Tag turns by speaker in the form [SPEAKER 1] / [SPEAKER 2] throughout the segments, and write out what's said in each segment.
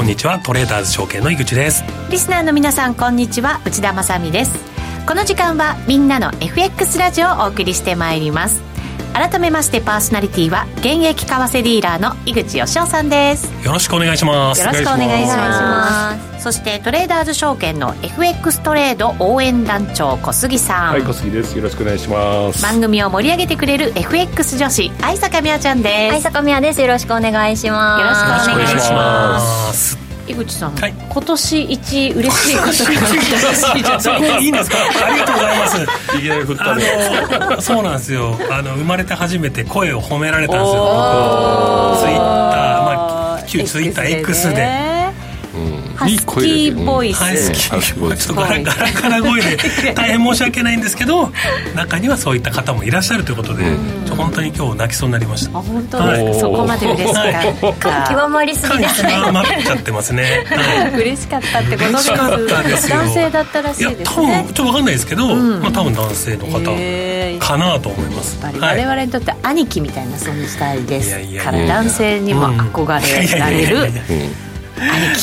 [SPEAKER 1] こんにちはトレーダーズ証券の井口です。
[SPEAKER 2] リスナーの皆さんこんにちは内田まさです。この時間はみんなの FX ラジオをお送りしてまいります。改めましてパーソナリティは現役為替ディーラーの井口義雄さんです。
[SPEAKER 1] よろしくお願いします。
[SPEAKER 2] よろしくお願いします。そしてトレーダーズ証券の FX トレード応援団長小杉さん。
[SPEAKER 3] はい小杉です。よろしくお願いします。
[SPEAKER 2] 番組を盛り上げてくれる FX 女子愛坂美和ちゃんです。
[SPEAKER 4] 愛坂美和です。よろしくお願いします。
[SPEAKER 2] よろしくお願いし
[SPEAKER 1] ます
[SPEAKER 2] 井口さん、
[SPEAKER 1] はい、
[SPEAKER 2] 今年一嬉しいことが
[SPEAKER 1] いいんですか？ありがとうございます。
[SPEAKER 3] いきなり振った
[SPEAKER 1] ね。そうなんですよ。あの生まれて初めて声を褒められたんですよ。ツイッターまあ旧ツイッター X で
[SPEAKER 2] ハスキーボイス、
[SPEAKER 1] ハスキーボイス。ちょっとガラガラガラ声で大変申し訳ないんですけど中にはそういった方もいらっしゃるということで、ちょ本当に今日泣きそうになりました。
[SPEAKER 2] あ本当ですか、そこまで嬉しかった。
[SPEAKER 4] 極まりすぎですね
[SPEAKER 1] 極まっちゃってますね、
[SPEAKER 2] はい、嬉しかったってことです。
[SPEAKER 1] 嬉しかったですよ。
[SPEAKER 2] 男性だったらしいですね。
[SPEAKER 1] 多分ちょっと分かんないですけど、まあ多分男性の方かなと思います。
[SPEAKER 2] やっぱり我々にとって兄貴みたいな存在ですから男性にも憧れられる兄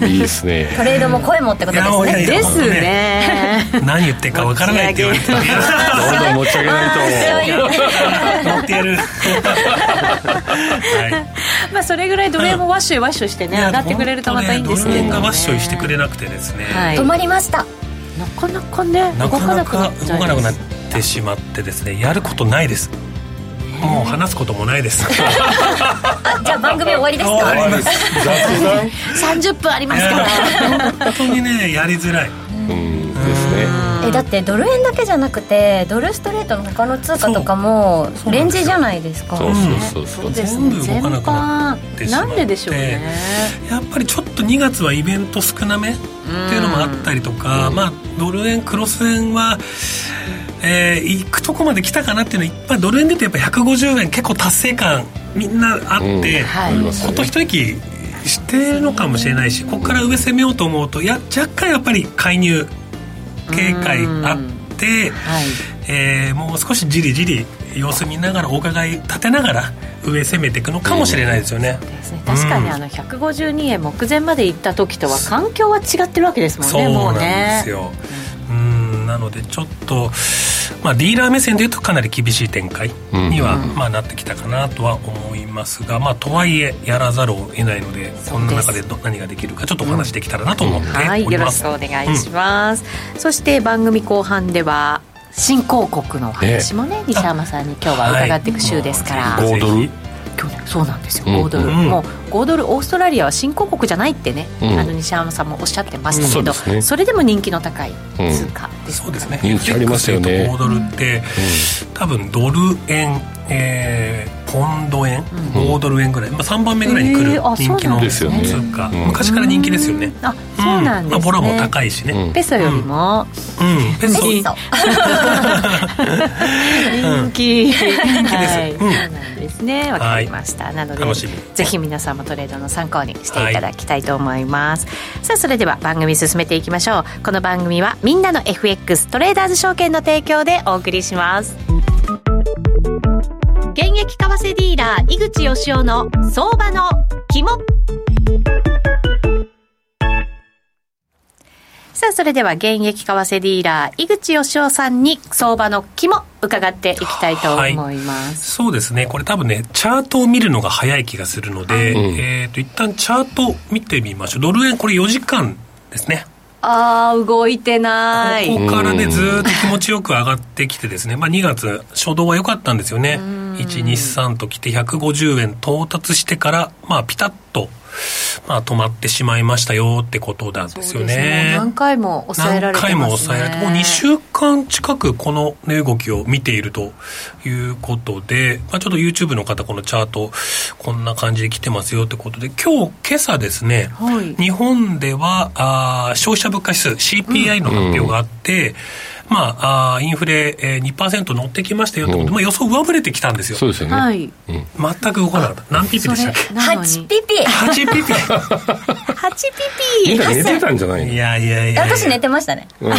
[SPEAKER 2] 貴。
[SPEAKER 3] いいですね。
[SPEAKER 4] トレードも声もってことですね。
[SPEAKER 2] ですね。
[SPEAKER 1] 何言ってるかわからないって言われて どん
[SPEAKER 3] どん持ち上げない
[SPEAKER 1] と。持ってやる
[SPEAKER 2] はい。まあそれぐらいドル円もワッシュワッシュしてね上がってくれるとまたいいんですけど
[SPEAKER 1] ドル円がワッシュしてくれなくてですね
[SPEAKER 4] 止まりました。
[SPEAKER 2] なかなかね
[SPEAKER 1] なかなか動かなくなってしまってですねやることないですもう話すこともないです。
[SPEAKER 4] じゃあ番組終わりですか？
[SPEAKER 1] 終わります。
[SPEAKER 2] 30分ありますから。
[SPEAKER 1] 本当にねやりづらい。
[SPEAKER 3] うんですね。
[SPEAKER 4] えだってドル円だけじゃなくてドルストレートの他の通貨とかもレンジじゃないですか。
[SPEAKER 3] そうそうそう
[SPEAKER 1] 全部動かなくなってしまって
[SPEAKER 2] なんででしょうね。
[SPEAKER 1] やっぱりちょっと2月はイベント少なめっていうのもあったりとか、まあドル円クロス円はえー、行くとこまで来たかなっていうのはいっぱいドル円で言うとやっぱ150円結構達成感みんなあって、うんはい、ほっと一息してるのかもしれないしここから上攻めようと思うとや若干やっぱり介入警戒あって、はい。えー、もう少しじりじり様子見ながらお伺い立てながら上攻めていくのかもしれないですよね。
[SPEAKER 2] うん、確かにあの152円目前まで行った時とは環境は違ってるわけですもんね、
[SPEAKER 1] そうなんですよ。うん。なのでちょっと、まあ、ディーラー目線でいうとかなり厳しい展開には、まあ、なってきたかなとは思いますが、まあ、とはいえやらざるを得ないのでこの中でど何ができるかちょっとお話できたらなと思っております、うん、はい、
[SPEAKER 2] よろしくお願いします、うん、そして番組後半では新興国の話もね、西山さんに今日は伺っていく週ですから、
[SPEAKER 3] はい、5ドル
[SPEAKER 2] 去年。そうなんですよ。5ドル、うん、もう5ドルオーストラリアは新興国じゃないってね、うん、あの西山さんもおっしゃってましたけど、うんそね、それでも人気の高い通貨です、
[SPEAKER 1] そうですね。
[SPEAKER 3] 人気ありますよね。
[SPEAKER 1] 5ドルって、多分ドル円えー、ポンド円、5ドル円ぐらい、まあ、3番目ぐらいに来る人気の通貨、昔から人気ですよね。
[SPEAKER 2] あそうなんですね、
[SPEAKER 1] まあ、ボラも高いしね。
[SPEAKER 2] ペソよりも。
[SPEAKER 1] うん、ペソ。
[SPEAKER 2] 人気。人気です、
[SPEAKER 1] はい。
[SPEAKER 2] ですね。わかりました、なのでぜひ皆さんもトレードの参考にしていただきたいと思います、さあそれでは番組進めていきましょう。この番組はみんなの FX トレーダーズ証券の提供でお送りします現役為替ディーラー井口義雄の相場の肝。さあそれでは現役為替ディーラー井口義雄さんに相場の肝伺っていきたいと思います、はい、
[SPEAKER 1] そうですね。これ多分ねチャートを見るのが早い気がするので、うん、えー、と一旦チャート見てみましょう。ドル円これ4時間ですね。
[SPEAKER 2] ああ動いてない。
[SPEAKER 1] ここからねずっと気持ちよく上がってきてですね、まあ、2月初動は良かったんですよね123ときて150円到達してからまあピタッとまあ、止まってしまいましたよってことなんですよね。
[SPEAKER 2] ね何回も抑えられてますね。
[SPEAKER 1] 何回も抑えられて、もう2週間近くこの値動きを見ているということで、まあ、ちょっと YouTube の方このチャートこんな感じで来てますよってことで、今日今朝ですね、はい、日本ではあ消費者物価指数 CPI の発表があって、うんまあ、あインフレ、えー、2%乗ってきましたよってことで、うん、まあ、予想上振れてきたんですよ。
[SPEAKER 3] そうですよね。
[SPEAKER 2] はい。
[SPEAKER 1] うん、全く動かなかった。何ピピでしたっけ
[SPEAKER 4] ?8 ピピ。
[SPEAKER 1] 8ピピ。
[SPEAKER 2] 8ピピ。
[SPEAKER 3] みんな寝てたんじゃない
[SPEAKER 1] いやいやいや
[SPEAKER 4] 私寝てましたね。
[SPEAKER 3] うん、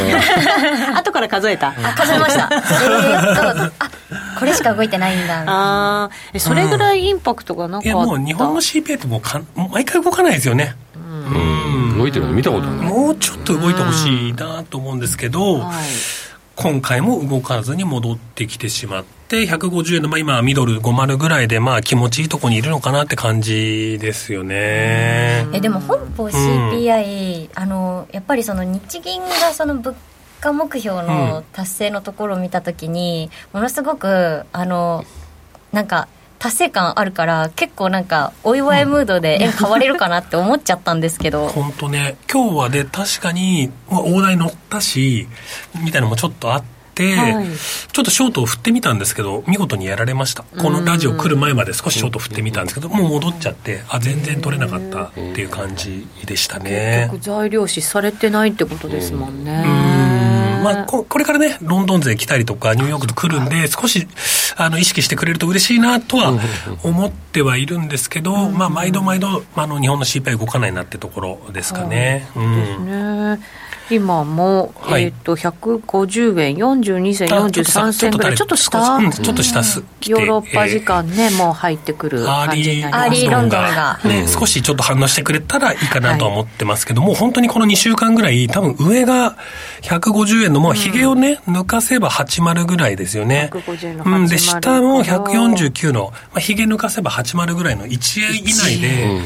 [SPEAKER 2] 後から数えた。
[SPEAKER 4] あ、数えました。えー、っと、あ、これしか動いてないんだ。
[SPEAKER 2] ああ、それぐらいインパクトがなかった。
[SPEAKER 1] いや、もう日本の CPI ってもうか毎回動かないですよね。
[SPEAKER 3] うん。動いてるの見たことない。
[SPEAKER 1] もうちょっと動いてほしいなと思うんですけど、はい、今回も動かずに戻ってきてしまって150円の、まあ、今ミドル50ぐらいでまあ気持ちいいところにいるのかなって感じですよね。
[SPEAKER 4] えでも本邦 CPI、うん、あのやっぱりその日銀がその物価目標の達成のところを見たときに、ものすごくあのなんか達成感あるから結構なんかお祝いムードで円買われるかなって思っちゃったんですけど。
[SPEAKER 1] 本当ね。今日はで確かに、まあ、大台乗ったしみたいなのもちょっとあって、はい、ちょっとショートを振ってみたんですけど見事にやられました。このラジオ来る前まで少しショート振ってみたんですけどもう戻っちゃってあ全然取れなかったっていう感じでしたね。
[SPEAKER 2] 結局材料視されてないってことですもんね。うん
[SPEAKER 1] まあ、ここれからね、ロンドン勢来たりとか、ニューヨークと来るんで、少しあの意識してくれると嬉しいなとは思ってはいるんですけど、まあ、毎度毎度、あの日本の CPI 動かないなってところですかね。うん、ですね。
[SPEAKER 2] 今も、はい、えっ、ー、と150円42銭43銭ぐらいちょっと下、
[SPEAKER 1] うん、ちょっと下す、
[SPEAKER 2] ヨーロッパ時間ね、えー、もう入ってくる
[SPEAKER 4] 感じになります。アーリーロンドンが、
[SPEAKER 1] ね、うん、少しちょっと反応してくれたらいいかなとは思ってますけども、はい、本当にこの2週間ぐらい多分上が150円のもうひげをね、抜かせば80ぐらいですよね。うん、で下も149の、まあ、ひげ抜かせば80ぐらいの1円以内で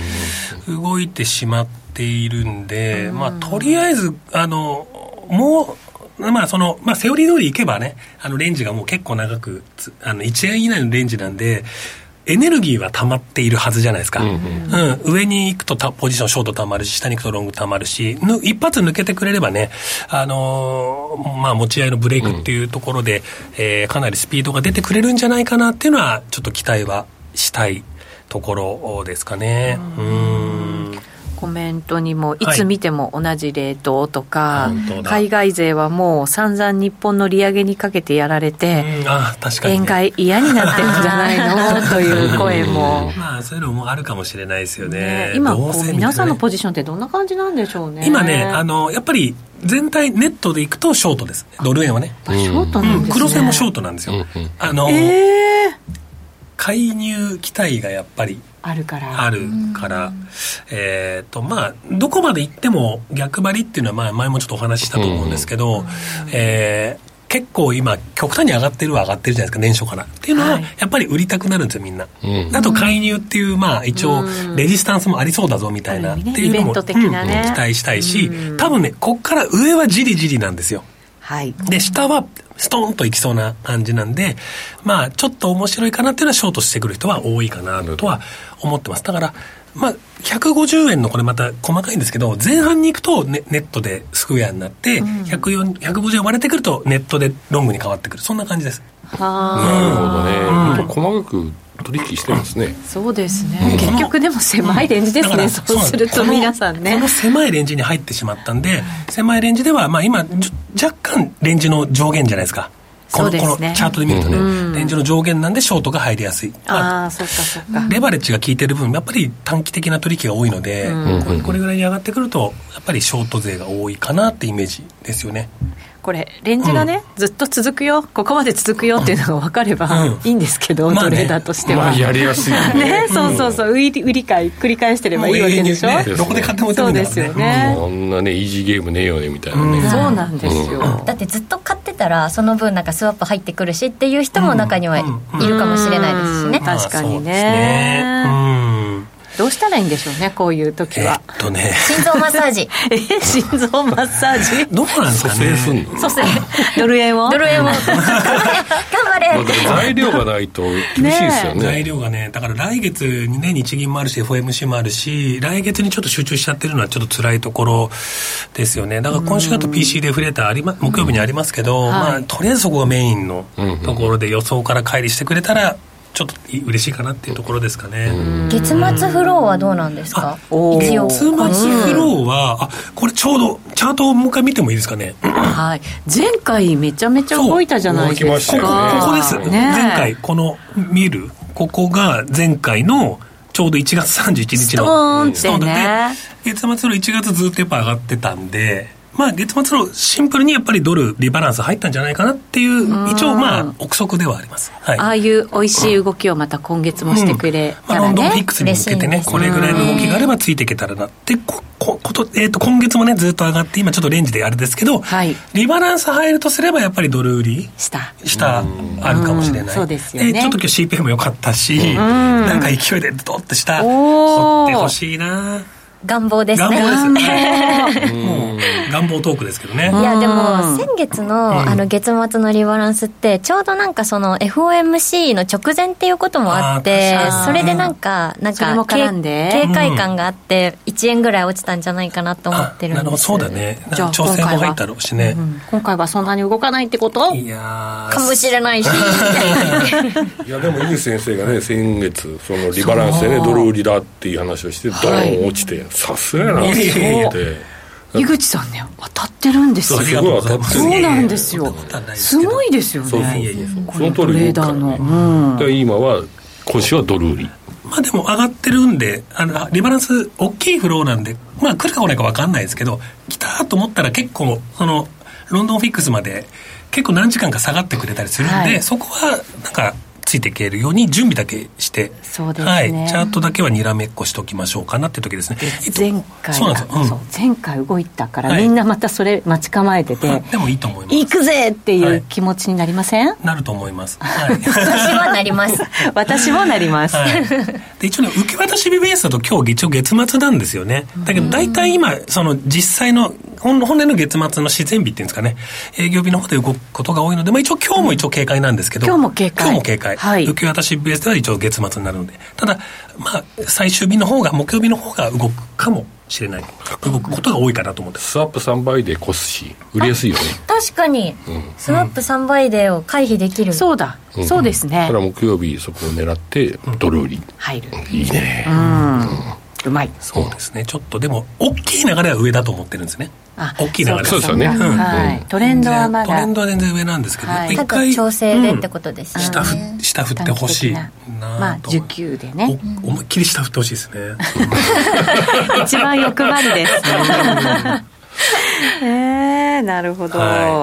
[SPEAKER 1] 動いてしまってているんで、うん、まあ、とりあえず、あの、もう、まあ、その、まあ、セオリー通りいけばね、あの、レンジがもう結構長く、あの、1円以内のレンジなんで、エネルギーは溜まっているはずじゃないですか。うん、うん。うん、上に行くとポジションショート溜まるし、下に行くとロング溜まるし、一発抜けてくれればね、あのー、まあ、持ち合いのブレイクっていうところで、うん、えー、かなりスピードが出てくれるんじゃないかなっていうのは、ちょっと期待はしたいところですかね。うん
[SPEAKER 2] コメントにもいつ見ても同じレートとか、はい、海外勢はもう散々日本の利上げにかけてやられて、円買い嫌になってるんじゃないの？という声も。
[SPEAKER 1] まあそういうのもあるかもしれないですよね、ね、
[SPEAKER 2] 今こう皆さんのポジションってどんな感じなんでしょうね。
[SPEAKER 1] 今ねあのやっぱり全体ネットでいくとショートです。ドル円はね。
[SPEAKER 2] ショートなんですね、
[SPEAKER 1] 黒線もショートなんですよ、あの、えー、介入期待がやっぱり
[SPEAKER 2] あるから。
[SPEAKER 1] あるから、えっ、ー、とまあどこまで行っても逆張りっていうのはまあ前もちょっとお話ししたと思うんですけど、えー結構今極端に上がってるは上がってるじゃないですか年初から。っていうのはやっぱり売りたくなるんですよみんな、うん、あと介入っていうまあ一応レジスタンスもありそうだぞみたいな。っていうのも、ね、期待したいし多分ねこっから上はじりじりなんですよ
[SPEAKER 2] はい、
[SPEAKER 1] で下はストンといきそうな感じなんでまあちょっと面白いかなっていうのはショートしてくる人は多いかなとは思ってます。だからまあ、150円のこれまた細かいんですけど前半に行くとネネットでスクエアになって、うん、150円割れてくるとネットでロングに変わってくる。そんな感じです。
[SPEAKER 3] はあ。なるほどね、うん、細かく取引してますね。
[SPEAKER 2] そうですね、結局でも狭いレンジですね、そうすると皆さんね。
[SPEAKER 1] この狭いレンジに入ってしまったんで狭いレンジでは、まあ、今若干レンジの上限じゃないですか。このね、このチャートで見るとね、うん、レンジの上限なんでショートが入りやすい、
[SPEAKER 2] まあ、あそっかそっか。
[SPEAKER 1] レバレッジが効いてる分やっぱり短期的な取引が多いので、うん、これこれぐらいに上がってくるとやっぱりショート勢が多いかなってイメージですよね
[SPEAKER 2] これレンジがね、うん、ずっと続くよ。ここまで続くよっていうのが分かればいいんですけど、うん、トレーダーとしては、ま
[SPEAKER 3] あねまあ、やりやすいね。
[SPEAKER 2] ねそうそうそう。売り売り買い繰り返してればいいわけでしょ、ね、
[SPEAKER 1] どこで買っても
[SPEAKER 2] そうですよね。
[SPEAKER 3] こん。なねイージーゲームねえよねみたいなね、
[SPEAKER 2] そうなんですよ、
[SPEAKER 4] だってずっと買ってたらその分なんかスワップ入ってくるしっていう人も中にはいるかもしれないですしね、
[SPEAKER 2] 確かにね、うんどうしたらいいんでしょうねこういう時は。
[SPEAKER 1] えっとね。
[SPEAKER 4] 心臓マッサージ。
[SPEAKER 2] え心臓マッサージ？
[SPEAKER 1] どうなんですかね？
[SPEAKER 2] 蘇生ドル円を
[SPEAKER 4] ドル円を頑張れ。
[SPEAKER 3] 材料がないと厳しいですよね。
[SPEAKER 1] 材料がねだから来月にね日銀もあるし FOMC もあるし来月にちょっと集中しちゃってるのはちょっと辛いところですよね。だから今週だと PC デフレーターあり、ま、木曜日にありますけど、まあ、とりあえずそこがメインのところで予想から乖離してくれたらちょっと嬉しいかなっていうところですかね。
[SPEAKER 4] 月末フローはどうなんですか？
[SPEAKER 1] 月末フローはあこれちょうどチャートをもう一回見てもいいですかね。
[SPEAKER 2] はい。前回めちゃめちゃ動いたじゃないです
[SPEAKER 1] か。ここです、ね、前回この見るここが前回のちょうど1月31日の
[SPEAKER 2] ストーンってね。
[SPEAKER 1] 月末の1月ずっとやっぱ上がってたんでまあ、月末のシンプルにやっぱりドルリバランス入ったんじゃないかなっていう、一応、まあ、憶測ではあります。
[SPEAKER 2] はい、ああいう美味しい動きをまた今月もしてくれたらね、うん。まあ、ロンドン
[SPEAKER 1] フィックスに向けてね、これぐらいの動きがあればついていけたらなって、こここと、えー、と今月もね、ずっと上がって、今ちょっとレンジであれですけど、はい、リバランス入るとすれば、やっぱりドル売り下、下あるかもしれない。
[SPEAKER 2] そうですよね。
[SPEAKER 1] ちょっと今日 CPM も良かったし、なんか勢いでドッと下、掘ってほしいな。
[SPEAKER 4] 願望ですね。
[SPEAKER 1] 願望ですも う願望トークですけどね。
[SPEAKER 4] いやでも先月のあの月末のリバランスってちょうどなんかその FOMC の直前っていうこともあってそれでなんかなんか警戒感があって1円ぐらい落ちたんじゃないかなと思ってるんです。なるほど
[SPEAKER 1] そうだね。じゃあ調整も入ったろうしね。
[SPEAKER 2] 今回はそんなに動かないってこと？
[SPEAKER 1] いや
[SPEAKER 4] かもしれないし。
[SPEAKER 3] いやでも井口先生がね先月そのリバランスでねドル売りだっていう話をしてドーン落ちて。さすがやな。
[SPEAKER 2] 井口さんね当たってるんですよ。そうなんですよ。すごいですよね。そ
[SPEAKER 3] の通りレーダーの、うん、今は今週はドル売り。
[SPEAKER 1] まあでも上がってるんであのリバランス大きいフローなんでまあ来るか来ないか分かんないですけど来たと思ったら結構そのロンドンフィックスまで結構何時間か下がってくれたりするんで、はい、そこはなんかついていけるように準備だけして
[SPEAKER 2] そうですね、はい、
[SPEAKER 1] チャートだけはにらめっこしておきましょうかなっていう時ですね。
[SPEAKER 2] 前回そうなんですよ、うん、前回動いたから、みんなまたそれ待ち構えてて、
[SPEAKER 1] でもいいと思います。
[SPEAKER 2] 行くぜっていう気持ちになりません、はい、
[SPEAKER 1] なると思います、
[SPEAKER 4] はい、私はなります。
[SPEAKER 2] 私もなります、はい、
[SPEAKER 1] で一応ね受け渡し日ベースだと今日一応月末なんですよね。だけど大体今その実際の本本年の月末の自然日っていうんですかね。営業日の方で動くことが多いので、まあ、一応今日も一応警戒なんですけど、
[SPEAKER 2] 今日も警戒。
[SPEAKER 1] 今日も警戒、はい、受け渡しベースでは一応月末になるので。ただまあ最終日の方が木曜日の方が動くかもしれない。動くことが多いかなと思って
[SPEAKER 3] スワップ3倍でコスし売りやすいよね。
[SPEAKER 4] 確かに、うん、スワップ3倍でを回避できる、
[SPEAKER 2] そうだ、うん、そうですね。
[SPEAKER 3] ただ木曜日そこを狙ってドル売り、
[SPEAKER 2] 入る。
[SPEAKER 3] いいね。
[SPEAKER 2] うまい。
[SPEAKER 1] そうですね。ちょっとでも大きい流れは上だと思ってるんですね。大きい流れ
[SPEAKER 3] そうですよね、
[SPEAKER 2] はい、トレンドはまだ。
[SPEAKER 1] トレンドは全然上なんですけど、
[SPEAKER 4] はい、一回調整でってことですね、
[SPEAKER 1] 下振下振ってほしいな。
[SPEAKER 2] まあ需給でね。
[SPEAKER 1] 思いっきり下振ってほしいですね。
[SPEAKER 2] 一番欲張りです えー、なるほど。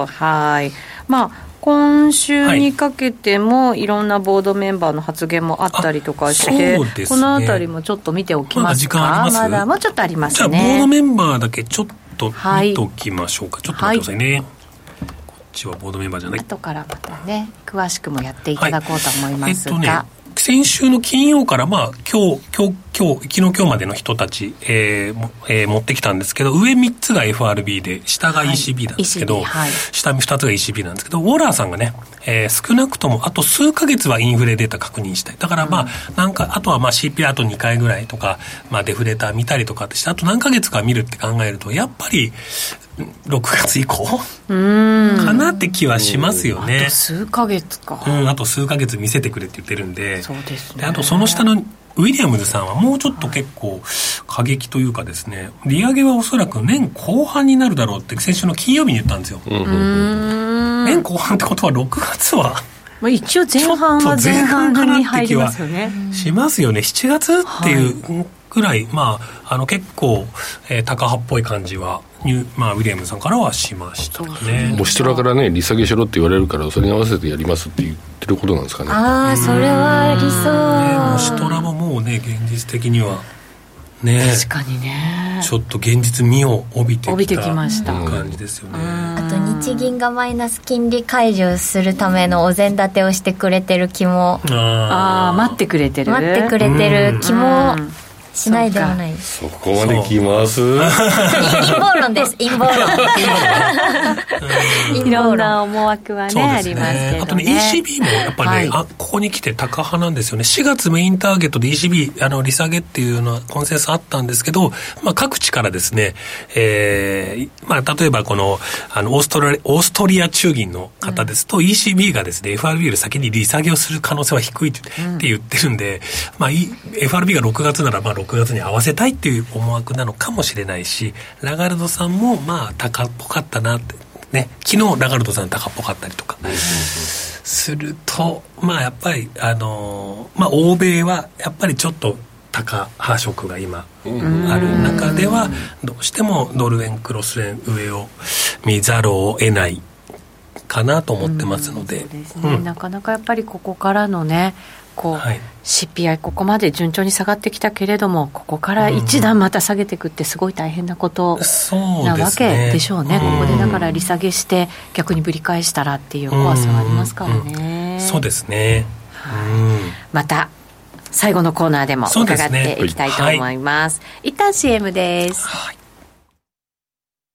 [SPEAKER 2] はい。まあ今週にかけても、い、ろんなボードメンバーの発言もあったりとかして、ね、この辺りもちょっと見ておきます。か、まだまだもうちょっとありますね。
[SPEAKER 1] じゃあ、ボードメンバーだけちょっと見ときましょうか、はい、ちょっと待ってくださいね。はい。こっちはボードメンバーじゃない。
[SPEAKER 2] 後からまたね詳しくもやっていただこうと思いますが、はい。えっとね、
[SPEAKER 1] 先週の金曜から、まあ、今日、今日、今日、昨日今日までの人たち、えーえー、持ってきたんですけど、上3つが FRB で、下が ECB なんですけど、はいはい、下2つが ECB なんですけど、ウォーラーさんがね、えー、少なくともあと数か月はインフレデータ確認したい。だからまあ、うん、なんか、あとはまあ CPI あと2回ぐらいとか、まあデフレーター見たりとかってして、あと何ヶ月か見るって考えると、やっぱり、6月以降？かなって気はしますよね。
[SPEAKER 2] あと数ヶ月か。
[SPEAKER 1] うん、あと数ヶ月見せてくれって言ってるんで。
[SPEAKER 2] そうです
[SPEAKER 1] ね。あとその下のウィリアムズさんはもうちょっと結構過激というかですね、利上げはおそらく年後半になるだろうって先週の金曜日に言ったんですよ。年後半ってことは6月は
[SPEAKER 2] まあ、一応前半は前半に入りますよね。
[SPEAKER 1] しますよね。7月っていうぐらい、はい、まあ、あの結構、えー、高派っぽい感じはまあ、ウィリアムさんからはしましたね。
[SPEAKER 3] もう人らからね利下げしろって言われるからそれに合わせてやりますって言ってることなんですかね。
[SPEAKER 4] ああそれは理想
[SPEAKER 1] ねもうシトラももうね現実的にはね。
[SPEAKER 2] 確かにね。
[SPEAKER 1] ちょっと現実味を帯びて
[SPEAKER 2] 帯びてきました。
[SPEAKER 1] 感じですよね、
[SPEAKER 4] あと日銀がマイナス金利解除するためのお膳立てをしてくれてる気も。
[SPEAKER 2] ああ待ってくれてる。
[SPEAKER 4] 待ってくれてる気も、しないではない。
[SPEAKER 3] そこまできます？
[SPEAKER 4] 陰謀論です。陰謀論。
[SPEAKER 2] いろんな思惑はね、ね、ありますけど、ね、あとね
[SPEAKER 1] ECB もやっぱりね、はい、あここに来て高派なんですよね。4月メインターゲットで ECB あの利下げっていうのはコンセンサスあったんですけど、まあ、各地からですね、えーまあ、例えばこのあのオーストラリオーストリア中銀の方ですと、うん、ECB がですね FRB より先に利下げをする可能性は低いって言ってるんで、うん、まあ、FRB が6月ならまあ6 6月に合わせたいっていう思惑なのかもしれないしラガルドさんもまあ高っぽかったなってね昨日ラガルドさん高っぽかったりとかするとまあやっぱりあのまあ欧米はやっぱりちょっと高派色が今ある中ではどうしてもドル円クロス円上を見ざるを得ないかなと思ってますので,、
[SPEAKER 2] なかなかやっぱりここからのねこう、はい、CPI ここまで順調に下がってきたけれどもここから一段また下げていくってすごい大変なことなわけでしょうね。うね、ここでだから利下げして逆にぶり返したらっていう怖さはありますからね、
[SPEAKER 1] そうですね、
[SPEAKER 2] はい、また最後のコーナーでも伺っていきたいと思います。すねはい、一旦 CM です。はい、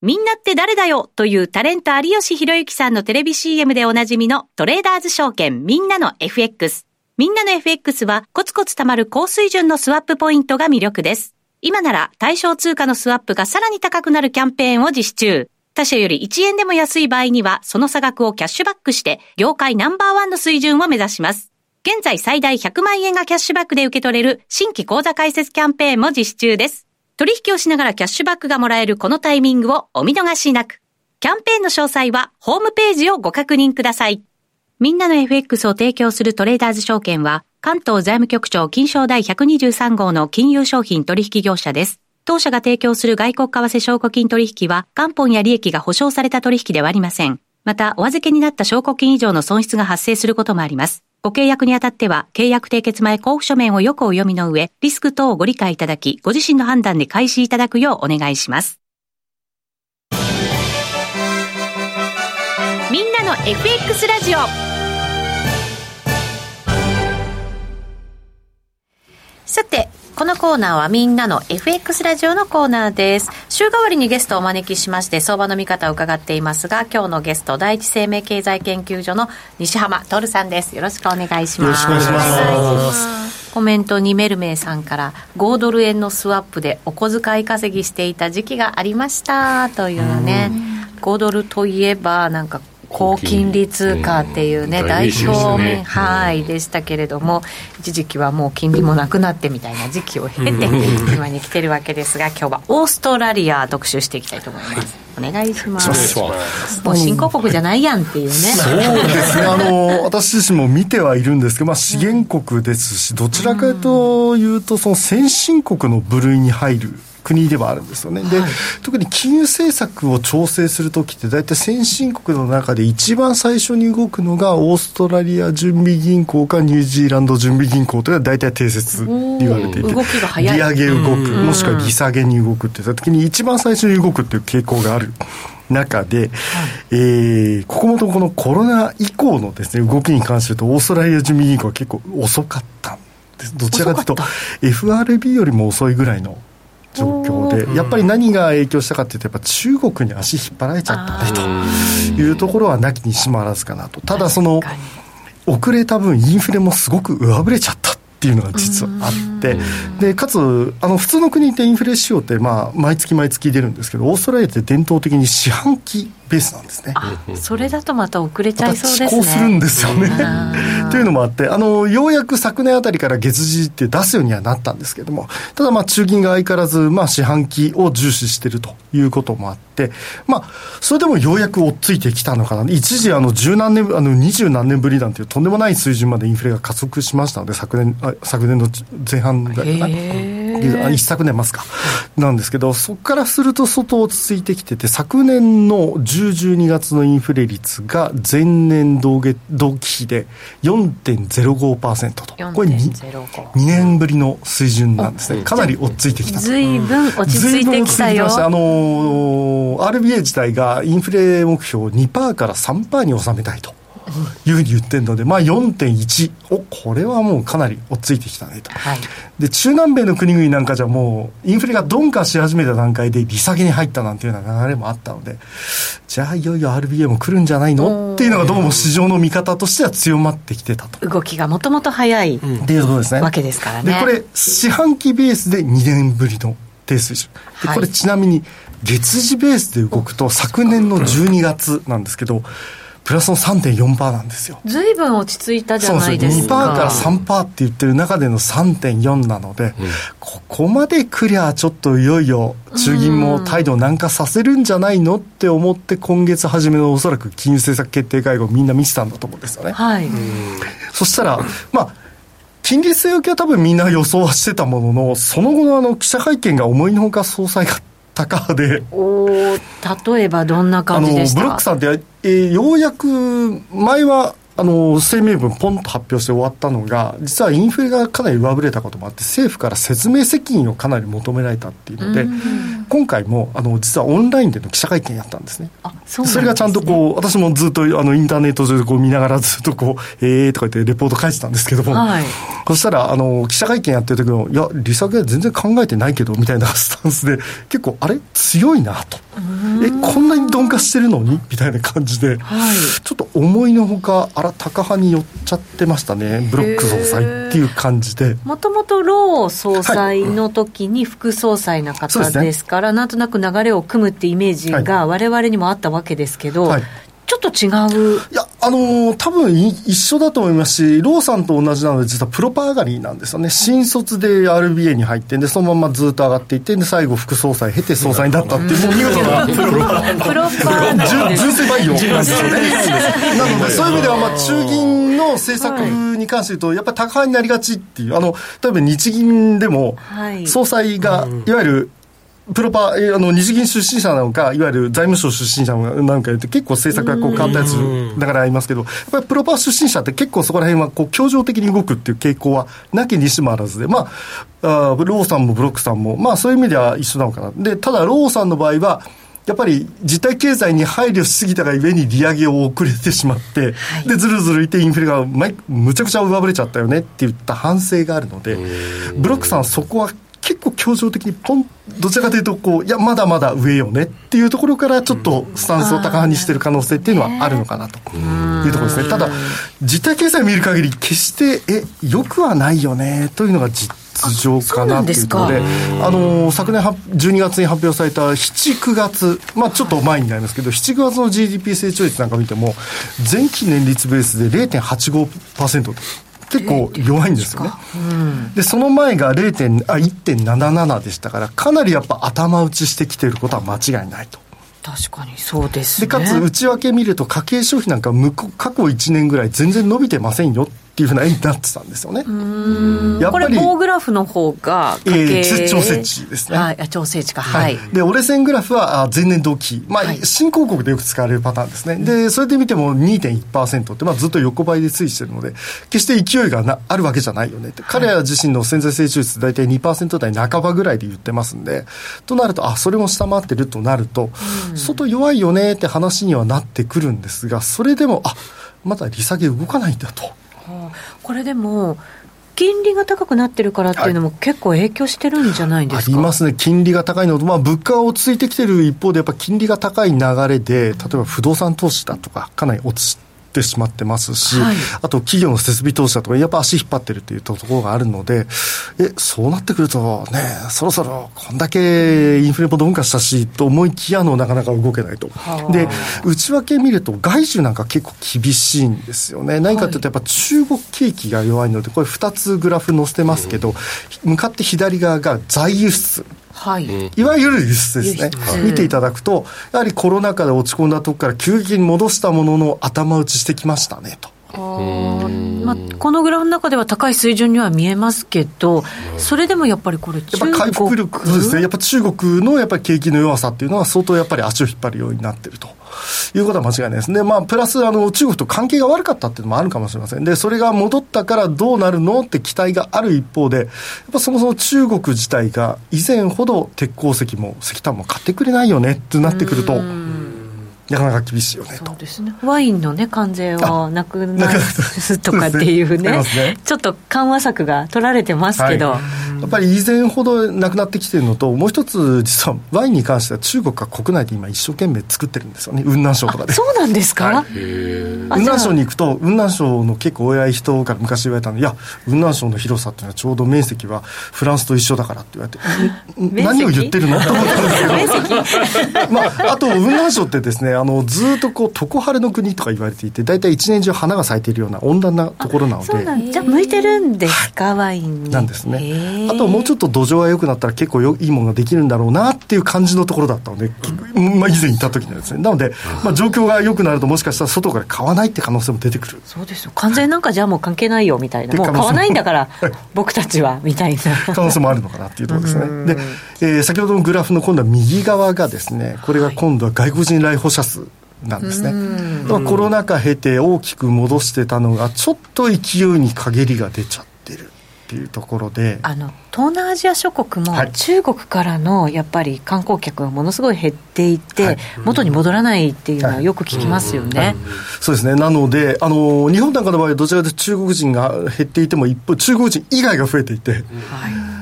[SPEAKER 2] みんなって誰だよというタレント有吉弘行さんのテレビ CM でおなじみのトレーダーズ証券みんなの FX。みんなの FX はコツコツ貯まる高水準のスワップポイントが魅力です。今なら対象通貨のスワップがさらに高くなるキャンペーンを実施中。他社より1円でも安い場合には、その差額をキャッシュバックして、業界ナンバーワンの水準を目指します。現在最大100万円がキャッシュバックで受け取れる新規口座開設キャンペーンも実施中です。取引をしながらキャッシュバックがもらえるこのタイミングをお見逃しなく。キャンペーンの詳細はホームページをご確認ください。みんなの FX を提供するトレーダーズ証券は、関東財務局長金賞第123号の金融商品取引業者です。当社が提供する外国為替証拠金取引は、元本や利益が保証された取引ではありません。また、お預けになった証拠金以上の損失が発生することもあります。ご契約にあたっては、契約締結前交付書面をよくお読みの上、リスク等をご理解いただき、ご自身の判断で開始いただくようお願いします。みんなの FX ラジオさて、このコーナーはみんなの FX ラジオのコーナーです。週替わりにゲストをお招きしまして、相場の見方を伺っていますが、今日のゲスト、第一生命経済研究所の西浜徹さんです。よろしくお願いします。よろしくお願いします。コメントにメルメイさんから5ドル円のスワップでお小遣い稼ぎしていた時期がありましたというね5ドルといえばなんか高金利通貨っていうね、代表面、はい、でしたけれども、一時期はもう金利もなくなってみたいな時期を経て、今に来てるわけですが、今日はオーストラリア特集していきたいと思います。お願いします。もう新興国じゃないやんっていうね。
[SPEAKER 5] そうですね。あの、私自身も見てはいるんですけど、まあ資源国ですし、どちらかというと、その先進国の部類に入る。国ではあるんですよね。で、はい、特に金融政策を調整するときって、大体先進国の中で一番最初に動くのが、オーストラリア準備銀行かニュージーランド準備銀行というのは大体定説に言われていて、利上げ動く、もしくは利下げに動くって言ったときに、一番最初に動くっていう傾向がある。中で、はい、えー、ここもとこのコロナ以降のですね動きに関して言うとオーストラリア準備銀行は結構遅かったんです。どちらかというと FRB よりも遅いぐらいの状況で、やっぱり何が影響したかというと、やっぱ中国に足引っ張られちゃったねというところはなきにしもあらずかなと。ただその遅れた分インフレもすごく上振れちゃったっていうのが実はあって、で、かつ、あの、普通の国ってインフレ指標って、まあ、毎月毎月出るんですけど、オーストラリアって伝統的に四半期ベースなんですね。
[SPEAKER 2] それだとまた遅れちゃいそうですね。
[SPEAKER 5] ま、するんですよね。というのもあって、あの、ようやく昨年あたりから月次って出すようにはなったんですけども、ただまあ、中銀が相変わらず、まあ、四半期を重視しているということもあって、まあ、それでもようやく追っついてきたのかな。一時、あの、十何年、あの、二十何年ぶりなんていうとんでもない水準までインフレが加速しましたので、昨年、あ昨年の前半ぐらいかな。一昨年ますか。なんですけど、そこからすると相当落ち着いてきてて、昨年の10、12月のインフレ率が前年同月同期比で4.05%と。これ 2, 2年ぶりの水準なんですね。かなり落ち着いてきた。
[SPEAKER 2] ずいぶん落ち着いてきたよ。あ
[SPEAKER 5] の、RBA 自体がインフレ目標を2%から3%に収めたいと。いうふうに言ってるので、まあ、4.1、おこれはもうかなり落ち着いてきたねと、はい、で中南米の国々なんかじゃもう、インフレが鈍化し始めた段階で利下げに入ったなんていうような流れもあったので、じゃあいよいよ RBA も来るんじゃないの？っていうのが、どうも市場の見方としては強まってきてたと。
[SPEAKER 2] 動きがもともと早い、って
[SPEAKER 5] いうことですね。
[SPEAKER 2] わけですからね。
[SPEAKER 5] で、これ、四半期ベースで2年ぶりの低水準。で、これちなみに、月次ベースで動くと、昨年の12月なんですけど、プラスの3.4%なんですよ。
[SPEAKER 2] ずいぶん落ち着いたじゃないですか。
[SPEAKER 5] 2%から3%って言ってる中での3.4なので、うん、ここまでくりゃちょっといよいよ中銀も態度を軟化させるんじゃないのって思って今月初めのおそらく金融政策決定会合みんな見てたんだと思うんですよね。はい。そしたら、まあ、金利据え置きは多分みんな予想はしてたものの、その後のあの記者会見が思いのほか総裁が高派で。
[SPEAKER 2] お例えばどんな感じでした？
[SPEAKER 5] ブロックさんって、えー、ようやく前はあの声明文、ポンと発表して終わったのが、実はインフレがかなり上振れたこともあって、政府から説明責任をかなり求められたっていうので、今回もあの実はオンラインでの記者会見やったんですね。そ、ね、れがちゃんとこう、私もずっとあのインターネット上でこう見ながら、ずっとこう、えーとか言って、レポート書いてたんですけども、はい、そしたらあの記者会見やってる時の、いや、利下げ全然考えてないけどみたいなスタンスで、結構、あれ、強いなと。えこんなに鈍化してるのに？みたいな感じで、はい、ちょっと思いのほかあら高派に寄っちゃってましたね。ブロック総裁っていう感じで。
[SPEAKER 2] もともとロー総裁の時に副総裁な方ですから、はいね、なんとなく流れを組むってイメージが我々にもあったわけですけど、はい。ちょっと違う。
[SPEAKER 5] いや、あのー、多分一緒だと思いますし、ローさんと同じなので、実はプロパ上がりなんですよね、新卒で RBA に入って、でそのままずっと上がっていって、で最後、副総裁経て総裁になったっていう、もう見事な。プロパプロパ純粋培養なんですよね。なので、そういう意味では、まあ、中銀の政策に関して言うと、やっぱり高派になりがちっていう、あの例えば日銀でも、総裁が、いわゆるプロパ、あの、日銀出身者なのか、いわゆる財務省出身者なのかって結構政策がこう変わったやつだからありますけど、やっぱりプロパ出身者って結構そこら辺はこう、協情的に動くっていう傾向はなきにしもあらずで、まあ、あローさんもブロックさんも、まあそういう意味では一緒なのかな。で、ただローさんの場合は、やっぱり実体経済に配慮しすぎたがゆえに利上げを遅れてしまって、はい、で、ずるずるいてインフレがむちゃくちゃ上振れちゃったよねって言った反省があるので、ブロックさんそこは結構協情的にポン、どちらかというと、こう、いや、まだまだ上よねっていうところから、ちょっとスタンスを高派にしてる可能性っていうのはあるのかなというところですね。ただ、実体経済を見る限り、決して、え、よくはないよねというのが実情かなっていうところで、あの昨年12月に発表された7、9月、まあ、ちょっと前になりますけど、7、9月の GDP 成長率なんか見ても、前期年率ベースで0.85%と。結構弱いんですよね。で、その前が1.77でしたから、かなりやっぱ頭打ちしてきてることは間違いないと。
[SPEAKER 2] 確かにそうです、
[SPEAKER 5] ね、でかつ内訳見ると家計消費なんか過去1年ぐらい全然伸びてませんよっていうふうな絵になってたんですよね。
[SPEAKER 2] やっぱり。これ棒グラフの方が
[SPEAKER 5] 家計、えー、調整値ですね。
[SPEAKER 2] はい、調整値か。はい。
[SPEAKER 5] で、折れ線グラフは前年同期。まあ、はい、新興国でよく使われるパターンですね。で、それで見ても2.1%って、まあ、ずっと横ばいで推移してるので、決して勢いがなあるわけじゃないよねって。彼ら自身の潜在成長率大体2%台半ばぐらいで言ってますんで、となると、あ、それも下回ってるとなると、うん、外弱いよねって話にはなってくるんですが、それでも、あ、まだ利下げ動かないんだと。
[SPEAKER 2] これでも金利が高くなってるからっていうのも結構影響してるんじゃないですか、
[SPEAKER 5] ありますね、金利が高いのと、まあ、物価が落ち着いてきてる一方で、やっぱ金利が高い流れで、例えば不動産投資だとか、かなり落ちてってしまってますし、はい、あと企業の設備投資だとか、やっぱ足引っ張ってるというところがあるので、え、そうなってくるとね、そろそろこんだけインフレも鈍化したし、と思いきやのなかなか動けないと。で、内訳見ると外需なんか結構厳しいんですよね。何かというとやっぱ中国景気が弱いので、これ2つグラフ載せてますけど、向かって左側が在輸出。はい、いわゆる輸出ですね、見ていただくと、やはりコロナ禍で落ち込んだとこから急激に戻したものの頭打ちしてきましたねと。
[SPEAKER 2] まあ、このグラフの中では高い水準には見えますけど、それでもやっぱりこれ、
[SPEAKER 5] やっぱ回復力、そうですね、やっぱ中国のやっぱり景気の弱さっていうのは、相当やっぱり足を引っ張るようになってると。いうことは間違いないですね。まあ、プラス、あの、中国と関係が悪かったっていうのもあるかもしれません。で、それが戻ったからどうなるのって期待がある一方で、やっぱそもそも中国自体が以前ほど鉄鉱石も石炭も買ってくれないよねってなってくると、なかなか厳しいよね
[SPEAKER 2] そうですね。ワインのね関税はなくなるとかっていうねね、ちょっと緩和策が取られてますけど、はい、
[SPEAKER 5] やっぱり以前ほどなくなってきてるのともう一つ実はワインに関しては中国が国内で今一生懸命作ってるんですよね。雲南省とかで。
[SPEAKER 2] そうなんですか、はい、
[SPEAKER 5] 雲南省に行くと雲南省の結構親い人から昔言われたのいや雲南省の広さっていうのはちょうど面積はフランスと一緒だからって言われて 何を言ってるの？と思ったんですけど。まああと雲南省ってですねあのずっとこう常春の国とか言われていて大体一年中花が咲いているような温暖なところなので。
[SPEAKER 2] じゃあ向いてるんですか、はい、ワイン
[SPEAKER 5] なんですね。あともうちょっと土壌が良くなったら結構よいいものができるんだろうなっていう感じのところだったので、まあ、以前行った時にはですね。なので、まあ、状況が良くなるともしかしたら外から買わないって可能性も出てくる。
[SPEAKER 2] そうですよ。完全なんかじゃあもう関係ないよみたいな。も。う買わないんだから 僕たちはみたいな。
[SPEAKER 5] 可能性もあるのかなっていうところですね。で、えー、先ほどのグラフの今度は右側がですねこれが今度は外国人来訪者数なんですね、コロナ禍経て大きく戻してたのがちょっと勢いに陰りが出ちゃってるっていうところで。
[SPEAKER 2] あの東南アジア諸国も中国からのやっぱり観光客がものすごい減っていて、はい、元に戻らないっていうのはよく聞きますよね、はい。はい、
[SPEAKER 5] そうですね。なのであの日本なんかの場合はどちらかというと中国人が減っていても一方中国人以外が増えていて、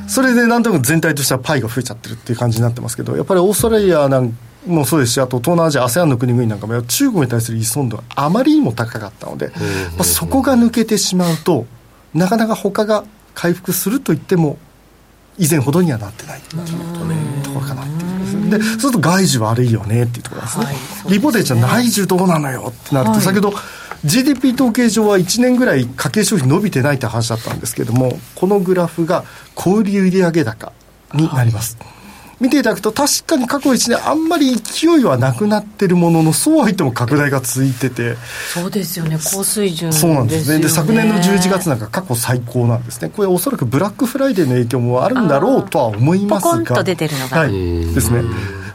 [SPEAKER 5] それでなんとなく全体としてはパイが増えちゃってるっていう感じになってますけどやっぱりオーストラリアなんかもそうですし、あと東南アジア、ASEAN の国々なんかも、中国に対する依存度があまりにも高かったので、まあ、そこが抜けてしまうと、なかなか他が回復すると言っても、以前ほどにはなってないところかなっていうで、そうすると外需悪いよねっていうところですね。はい、リポテじゃ内需どうなのよってなると、はい、先ほど、GDP 統計上は1年ぐらい家計消費伸びてないって話だったんですけれども、このグラフが小売売上高になります。はい見ていただくと確かに過去1年あんまり勢いはなくなってるもののそうは言っても拡大が続いてて。
[SPEAKER 2] そうですよね。高水準、
[SPEAKER 5] ね、そうなんですね。で昨年の11月なんか過去最高なんですね。これおそらくブラックフライデーの影響もあるんだろうとは思いますが。ポコン
[SPEAKER 2] と出てるのが、
[SPEAKER 5] はい、ですね。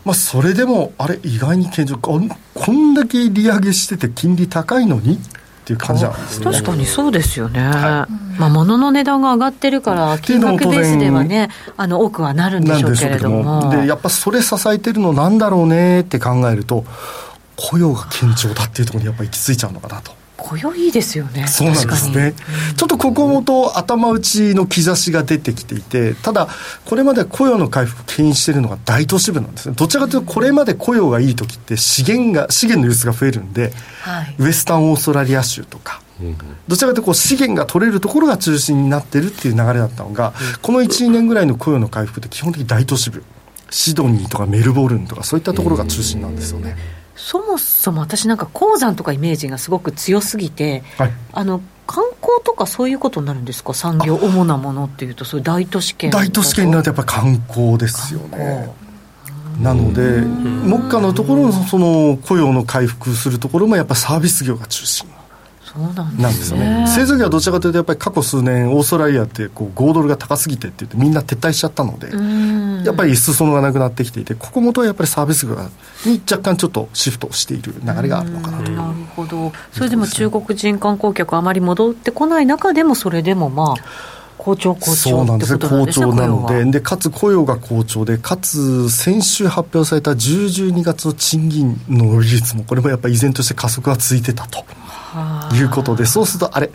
[SPEAKER 5] まあ、それでもあれ意外に堅調こんだけ利上げしてて金利高いのに？っていう感じなんですね。
[SPEAKER 2] 確かにそうですよね、はい、まあ、物の値段が上がってるから金額ベースではねあの多くはなるんでしょうけれども。
[SPEAKER 5] でやっぱそれ支えてるのなんだろうねって考えると雇用が堅調だっていうところにやっぱり行き着いちゃうのかなと
[SPEAKER 2] 雇用いいですよね。
[SPEAKER 5] そうなんですね、ちょっとここもと頭打ちの兆しが出てきていてただこれまで雇用の回復を牽引しているのが大都市部なんですね。どちらかというとこれまで雇用がいい時って資源が資源の輸出が増えるんで、はい、ウエスタンオーストラリア州とかどちらかというとこう資源が取れるところが中心になってるっていう流れだったのが、この12年ぐらいの雇用の回復って基本的に大都市部シドニーとかメルボルンとかそういったところが中心なんですよね。
[SPEAKER 2] そもそも私なんか鉱山とかイメージがすごく強すぎて、はい、あの観光とかそういうことになるんですか？産業主なものっていうとそういう大都市圏
[SPEAKER 5] 大都市圏になるとやっぱり観光ですよね。なので目下のところのその雇用の回復するところもやっぱサービス業が中心なんですよね。製造業はどちらかというとやっぱり過去数年オーストラリアってこう5ドルが高すぎてって言ってみんな撤退しちゃったのでやっぱり裾野がなくなってきていてここもとはやっぱりサービス業に若干ちょっとシフトしている流れがあるのかなと。
[SPEAKER 2] なるほど。それでも中国人観光客あまり戻ってこない。中でもそれでもまあ好調好調
[SPEAKER 5] そうなんですね好調なのででかつ雇用が好調でかつ先週発表された10、12月の賃金の伸び率もこれもやっぱり依然として加速が続いてたということでそうするとあれ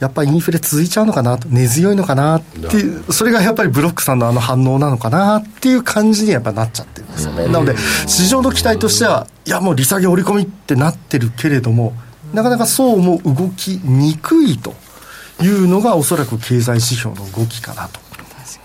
[SPEAKER 5] やっぱりインフレ続いちゃうのかな根強いのかなっていうそれがやっぱりブロックさんのあの反応なのかなっていう感じにやっぱなっちゃってるんですよね。なので市場の期待としてはいやもう利下げ織り込みってなってるけれどもなかなかそうも動きにくいというのがおそらく経済指標の動きかなと。
[SPEAKER 2] 確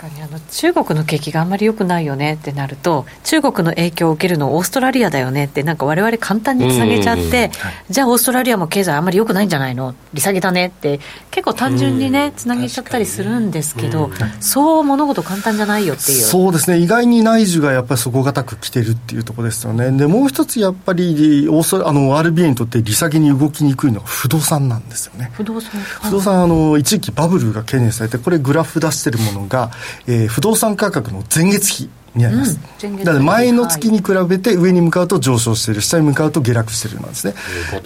[SPEAKER 2] かにあの中国の景気があんまり良くないよねってなると中国の影響を受けるのオーストラリアだよねってなんか我々簡単につなげちゃって、じゃあオーストラリアも経済あんまり良くないんじゃないの？利下げだねって結構単純にねつなげちゃったりするんですけど、そう物事簡単じゃないよっていう。
[SPEAKER 5] そうですね。意外に内需がやっぱり底堅く来てるっていうところですよね。でもう一つやっぱりオーストあの RBA にとって利下げに動きにくいのが不動産なんですよね。
[SPEAKER 2] 不動産
[SPEAKER 5] 不動産あの一時期バブルが懸念されてこれグラフ出してるものが、えー、不動産価格の前月比になります、うん、だから前の月に比べて上に向かうと上昇している下に向かうと下落しているなんですね。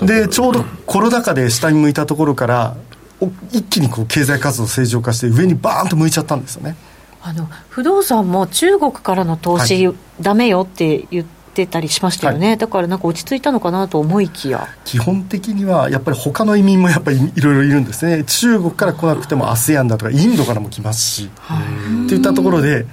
[SPEAKER 5] で。ちょうどコロナ禍で下に向いたところから一気にこう経済活動正常化して上にバーンと向いちゃったんですよね。
[SPEAKER 2] あの不動産も中国からの投資、はい、ダメよって言っててたりしましたよね、はい、だからなんか落ち着いたのかなと思いきや。
[SPEAKER 5] 基本的にはやっぱり他の移民もやっぱりいろいろいるんですね。中国から来なくても ASEAN だとかインドからも来ますし。っていったところで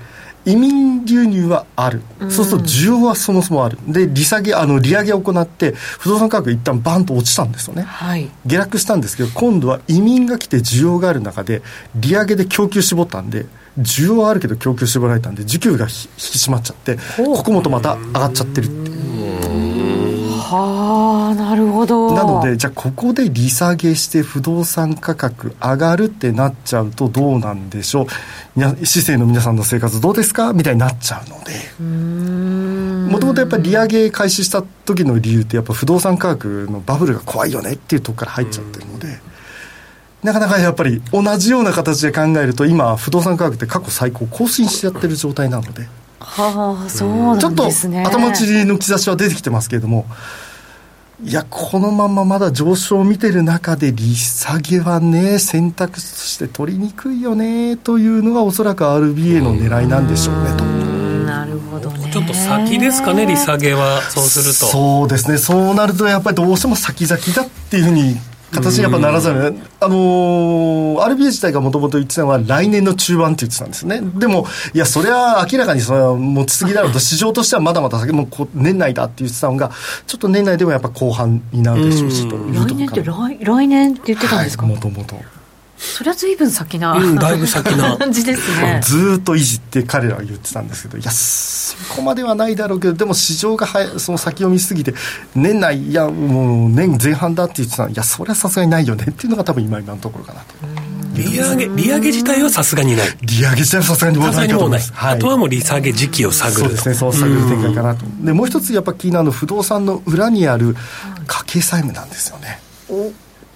[SPEAKER 5] 移民流入はある、そうすると需要はそもそもある、で利下げあの利上げを行って、不動産価格、一旦バンと落ちたんですよね、はい、下落したんですけど、今度は移民が来て需要がある中で、利上げで供給絞ったんで、需要はあるけど供給絞られたんで需給が引き締まっちゃってここもとまた上がっちゃってるって。
[SPEAKER 2] はあなるほど。
[SPEAKER 5] なのでじゃあここで利下げして不動産価格上がるってなっちゃうとどうなんでしょう。市政の皆さんの生活どうですかみたいになっちゃうので。もともとやっぱり利上げ開始した時の理由ってやっぱ不動産価格のバブルが怖いよねっていうところから入っちゃってるので。なかなかやっぱり同じような形で考えると今不動産価格って過去最高更新しちゃってる状態なので。
[SPEAKER 2] はあそうなんですね。
[SPEAKER 5] ちょっと頭打ちの兆しは出てきてますけれどもいやこのまままだ上昇を見てる中で利下げはね選択肢として取りにくいよねというのがおそらく RBA の狙いなんでしょうねと。
[SPEAKER 2] なるほどね。
[SPEAKER 1] ちょっと先ですかね利下げは。そうすると。
[SPEAKER 5] そうですね。そうなるとやっぱりどうしても先々だっていうふうに形にやっぱならざる、あのー、RBA 自体がもともと言ってたのは来年の中盤って言ってたんですね。でも、いや、それは明らかにそれは持ちすぎだろうと、市場としてはまだまだ先、もう年内だって言ってたのが、ちょっと年内でもやっぱ後半になるでしょうしという
[SPEAKER 2] 来年って来、来年って言ってたんですか？
[SPEAKER 5] もともと。
[SPEAKER 2] それは随分先な、
[SPEAKER 1] うん、だいぶ先な。
[SPEAKER 2] 感じですね。
[SPEAKER 5] ずっといじって彼らは言ってたんですけどいやそこまではないだろうけどでも市場がはその先読みすぎて年内いやもう年前半だって言ってたのいやそれはさすがにないよねっていうのが多分今今のところかなと。
[SPEAKER 1] 利上げ利上げ自体はさすがにない。
[SPEAKER 5] 利上げ自体はさすがにもうないと思います、
[SPEAKER 1] はい、あとはもう利下げ時期を探る
[SPEAKER 5] そうですねそう探る展開かなと、でもう一つやっぱ気になるのは不動産の裏にある家計債務なんですよね、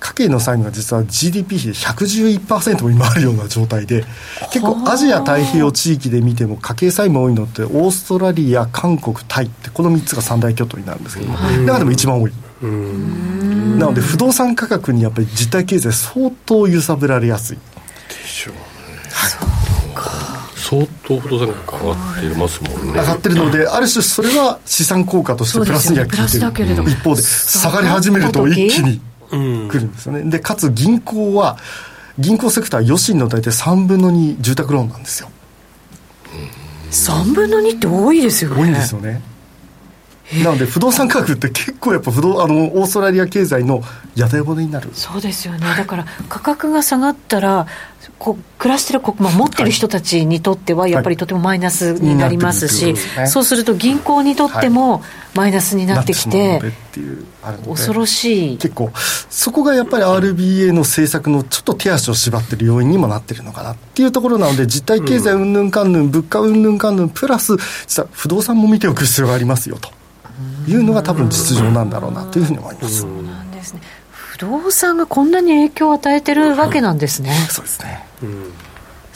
[SPEAKER 5] 家計の債務が実は GDP 比で111%も今あるような状態で結構アジア太平洋地域で見ても家計債務多いのってオーストラリア韓国タイってこの3つが三大巨頭になるんですけども中でも一番多い。なので不動産価格にやっぱり実体経済相当揺さぶられやすい。で
[SPEAKER 3] しょうね、相当不動産価格上がってますもんね。
[SPEAKER 5] 上がってるのである種それは資産効果としてプラスには効いてる、一方で下がり始めると一気にくるんですよね、でかつ銀行は銀行セクター余震の大体3分の2住宅ローンなんですよ。
[SPEAKER 2] 3分の2って多いですよね。
[SPEAKER 5] 多いんですよねなので不動産価格って結構やっぱ不動あのオーストラリア経済の屋台骨になる。
[SPEAKER 2] そうですよね。だから価格が下がったらこ暮らしてる、まあ、持ってる人たちにとってはやっぱりとてもマイナスになりますし、はい、そうすると銀行にとってもマイナスになってきて、恐ろしい。
[SPEAKER 5] 結構そこがやっぱり RBA の政策のちょっと手足を縛ってる要因にもなってるのかなっていうところなので実体経済うんぬんかんぬん物価うんぬんかんぬんプラス実は不動産も見ておく必要がありますよというのが多分実情なんだろうなというふうに思います。
[SPEAKER 2] そうなんですね不動産がこんなに影響を与えてるわけなんですね。
[SPEAKER 5] そうですね。うん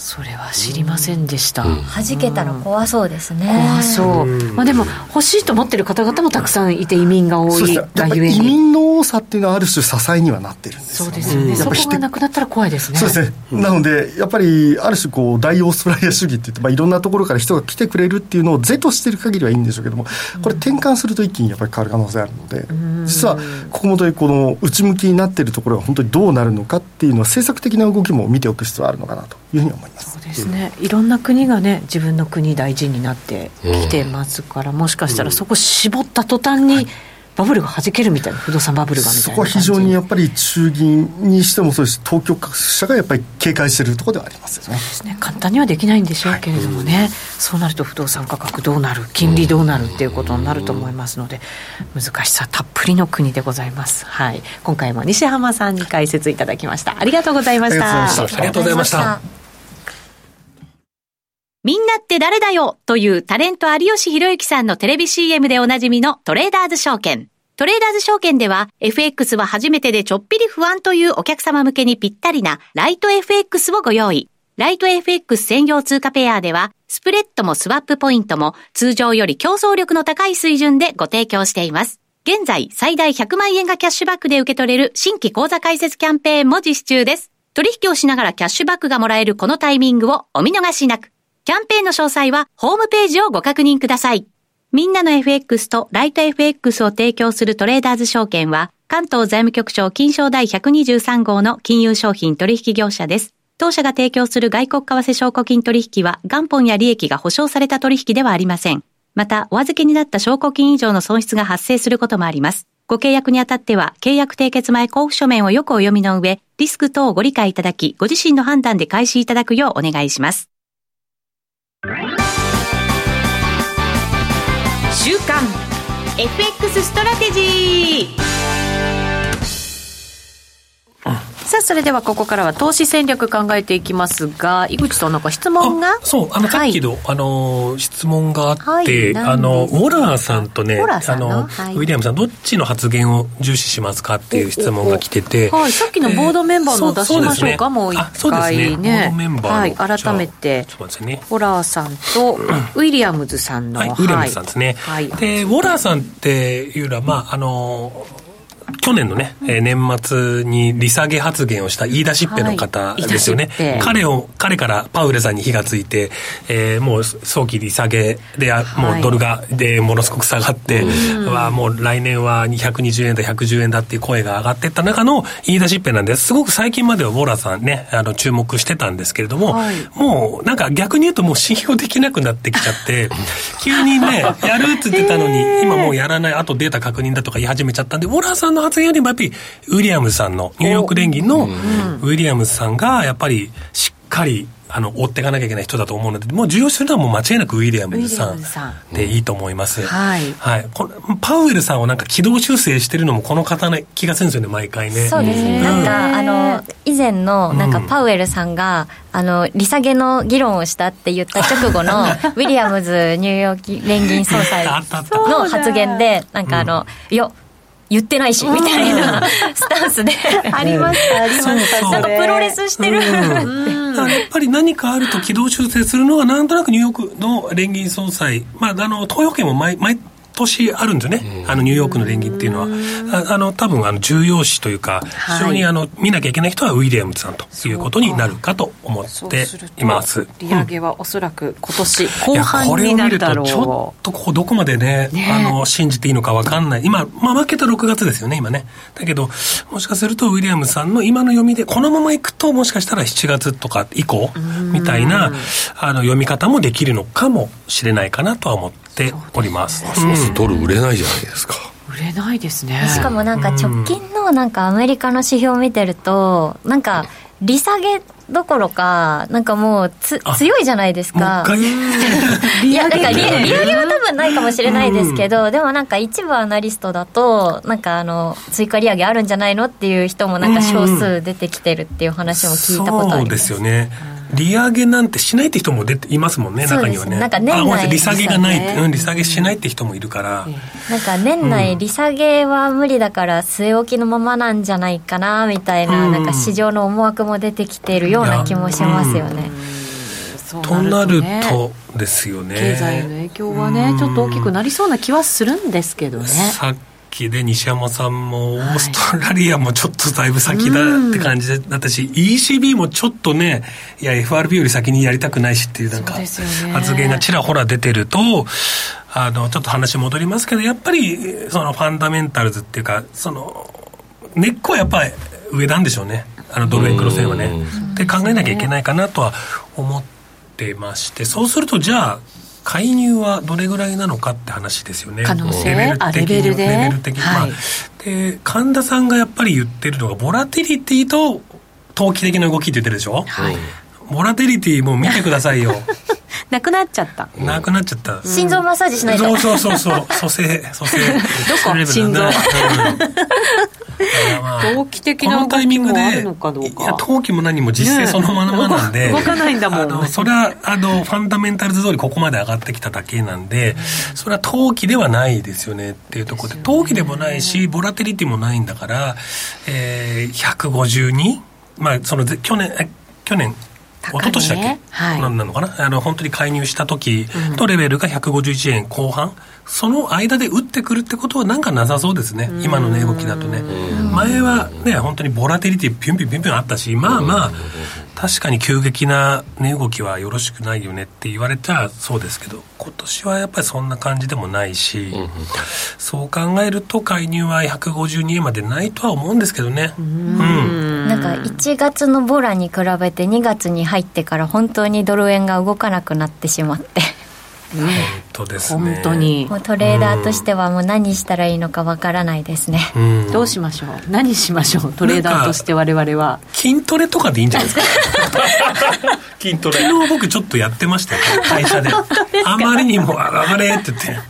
[SPEAKER 2] それは知りませんでした、うん、
[SPEAKER 4] 弾けたら怖そうですね。
[SPEAKER 2] 怖そう、まあ、でも欲しいと思ってる方々もたくさんいて移民が多い
[SPEAKER 5] がゆえに。移民の多さっていうのはある種支えにはなってるんです
[SPEAKER 2] よ、ね、そうですよね、そこがなくなったら怖いですね。
[SPEAKER 5] そうですね、なのでやっぱりある種こう大オーストラリア主義って言って、まあ、いろんなところから人が来てくれるっていうのを是としてる限りはいいんでしょうけどもこれ転換すると一気にやっぱり変わる可能性あるので実はここもとこの内向きになっているところが本当にどうなるのかっていうのは政策的な動きも見ておく必要があるのかなというふうに思います
[SPEAKER 2] そうですね、いろんな国がね自分の国大事になってきてますから、もしかしたらそこ絞った途端に、バブルが弾けるみたいな不動産バブルがみたいな
[SPEAKER 5] そこは非常にやっぱり中銀にしてもそうです。当局者がやっぱり警戒しているところではありますよね。
[SPEAKER 2] そうですね。簡単にはできないんでしょうけれどもね、はい、そうなると不動産価格どうなる金利どうなるっていうことになると思いますので難しさたっぷりの国でございます。はい。今回も西浜さんに解説いただきました。ありがとうございました。
[SPEAKER 1] ありがとうございました
[SPEAKER 2] みんなって誰だよというタレント有吉弘行さんのテレビ CM でおなじみのトレーダーズ証券。トレーダーズ証券では FX は初めてでちょっぴり不安というお客様向けにぴったりなライト FX をご用意。ライト FX 専用通貨ペアではスプレッドもスワップポイントも通常より競争力の高い水準でご提供しています。現在最大100万円がキャッシュバックで受け取れる新規口座開設キャンペーンも実施中です。取引をしながらキャッシュバックがもらえるこのタイミングをお見逃しなく。キャンペーンの詳細はホームページをご確認ください。みんなの FX とライト FX を提供するトレーダーズ証券は、関東財務局長金賞第123号の金融商品取引業者です。当社が提供する外国為替証拠金取引は元本や利益が保証された取引ではありません。また、お預けになった証拠金以上の損失が発生することもあります。ご契約にあたっては、契約締結前交付書面をよくお読みの上、リスク等をご理解いただき、ご自身の判断で開始いただくようお願いします。週刊 FX ストラテジー。それではここからは投資戦略考えていきますが井口さんなんか質問が？
[SPEAKER 1] そうあのさっきの、はい、あの質問があって、はい、あのウォラーさんとねあの、はい、ウィリアムさんどっちの発言を重視しますかっていう質問が来てて、
[SPEAKER 2] はい、さっきのボードメンバーの出しましょうか、えー、もう一回ね。ね。ボードメンバーはい改めて。ウォラーさんとウィリアムズさんの、
[SPEAKER 1] はい、ウィリアムズさんですね、はい、でウォラーさんっていうのはまああの去年のね、えー、年末に利下げ発言をした言い出しっぺの方ですよね。はい、彼を、彼からパウエルさんに火がついて、えー、もう早期利下げで、もうドルが、で、ものすごく下がって、は、もう来年は220円だ、110円だっていう声が上がっていった中の言い出しっぺなんです。すごく最近まではウォラさんね、あの、注目してたんですけれども、はい、もう、なんか逆に言うともう信用できなくなってきちゃって、急にね、やるって言ってたのに、今もうやらない、あとデータ確認だとか言い始めちゃったんで、ウォラさんの発言よりもやっぱり、ウィリアムズさんの、ニューヨーク連銀のウィリアムズさんが、やっぱりしっかり、あの、追っていかなきゃいけない人だと思うので、もう重要視するのはもう間違いなくウィリアムズさんでいいと思います。はい。はい。このパウエルさんをなんか軌道修正してるのもこの方の気がするんですよね、毎回ね。
[SPEAKER 4] そうですね。うん、なんか、あの、以前の、なんかパウエルさんが、あの、利下げの議論をしたって言った直後の、ウィリアムズニューヨーク連銀総裁の発言で、なんかあの、いや、言ってないし、みたいな スタンスで。
[SPEAKER 2] ありました、ありました。
[SPEAKER 4] なんかプロレスしてる。
[SPEAKER 1] やっぱり何かあると軌道修正するのが、なんとなくニューヨークの連銀総裁、まあ、あの、東洋圏も毎、毎年あるんですよね、あのニューヨークの連銀っていうのは、あの多分あの重要視というか、非常にあの見なきゃいけない人はウィリアムズさんということになるかと思っています。
[SPEAKER 2] 利上げはおそらく今年後半になるだろう。
[SPEAKER 1] これを見ると、ちょっとここどこまでね、ね。あの信じていいのか分かんない、今、まあ、負けた6月ですよね、今ね。だけど、もしかするとウィリアムズさんの今の読みで、このままいくと、もしかしたら7月とか以降みたいなあの読み方もできるのかもしれないかなとは思って。ております。
[SPEAKER 3] ますますドル売れないじゃないですか。
[SPEAKER 2] 売れないですね。
[SPEAKER 4] しかもなんか直近のなんかアメリカの指標を見てると、なんか利下げどころか、なんかもうつ強いじゃないですか。いや、なんか利利上げは多分ないかもしれないですけど、うん、でもなんか一部アナリストだと、なんかあの、追加利上げあるんじゃないのっていう人もなんか少数出てきてるっていう話も聞いたことあります。そうですよね。
[SPEAKER 1] 利上げなんてしないって人も出ていますもんね、中にはね。なんか年内利下げがない、うん、利下げしないって人もいるから。
[SPEAKER 4] なんか年内利下げは無理だから据え置きのままなんじゃないかな、みたいな、うん、なんか市場の思惑も出てきているような気もしますよね。
[SPEAKER 1] となるとですよね。
[SPEAKER 2] 経済の影響はね、ちょっと大きくなりそうな気はするんですけどね。
[SPEAKER 1] さ期で西山さんもオーストラリアもちょっとだいぶ先だって感じだったし、ECB もちょっとねいや FRB より先にやりたくないしっていうなんか発言がちらほら出てるとあのちょっと話戻りますけどやっぱりそのファンダメンタルズっていうかその根っこはやっぱり上なんでしょうね。あのドル円クロス円はね。って考えなきゃいけないかなとは思ってまして。そうするとじゃあ介入はどれぐらいなのかって話ですよね。
[SPEAKER 2] 可能性レベル的レベルで？レベル的に。はい、ま
[SPEAKER 1] あ、で、神田さんがやっぱり言ってるのが、ボラティリティと投機的な動きって言ってるでしょ？はい。ボラティリティも見てくださいよ。
[SPEAKER 2] なくなっちゃった。
[SPEAKER 1] なくなっちゃった。
[SPEAKER 4] 心臓マッサージしないと。
[SPEAKER 1] そうそうそうそう。蘇生、蘇生。ど
[SPEAKER 2] こ？心臓。投機的な動きもあるのかどうか。いや、
[SPEAKER 1] 投機も何も実勢そのままなんで。
[SPEAKER 2] 動かないんだもん。あ
[SPEAKER 1] の、それは、あの、ファンダメンタルズ通りここまで上がってきただけなんで、それは投機ではないですよねっていうところで、投機でもないし、ボラテリティもないんだから、えー、152? まあ、その、去年、去年、一昨年だっけ、はい、なんなのかな？あの本当に介入した時とレベルが151円後半、その間で打ってくるってことはなんかなさそうですね、今の値動きだとね。前はね、本当にボラテリティピュンピュンピュンピュンあったし、まあまあ、確かに急激な値動きはよろしくないよねって言われたらそうですけど、今年はやっぱりそんな感じでもないし、そう考えると介入は152円までないとは思うんですけどね。うん。
[SPEAKER 4] なんか1月のボラに比べて2月に入ってから本当にドル円が動かなくなってしまって。
[SPEAKER 1] 本当です
[SPEAKER 2] ね。本当に。
[SPEAKER 4] もうトレーダーとしてはもう何したらいいのかわからないですね、
[SPEAKER 2] うん、どうしましょう？何しましょう？トレーダーとして我々は。
[SPEAKER 1] 筋トレとかでいいんじゃないですか？筋トレ。昨日僕ちょっとやってましたよ。会社で。あまりにも上がれって言ってや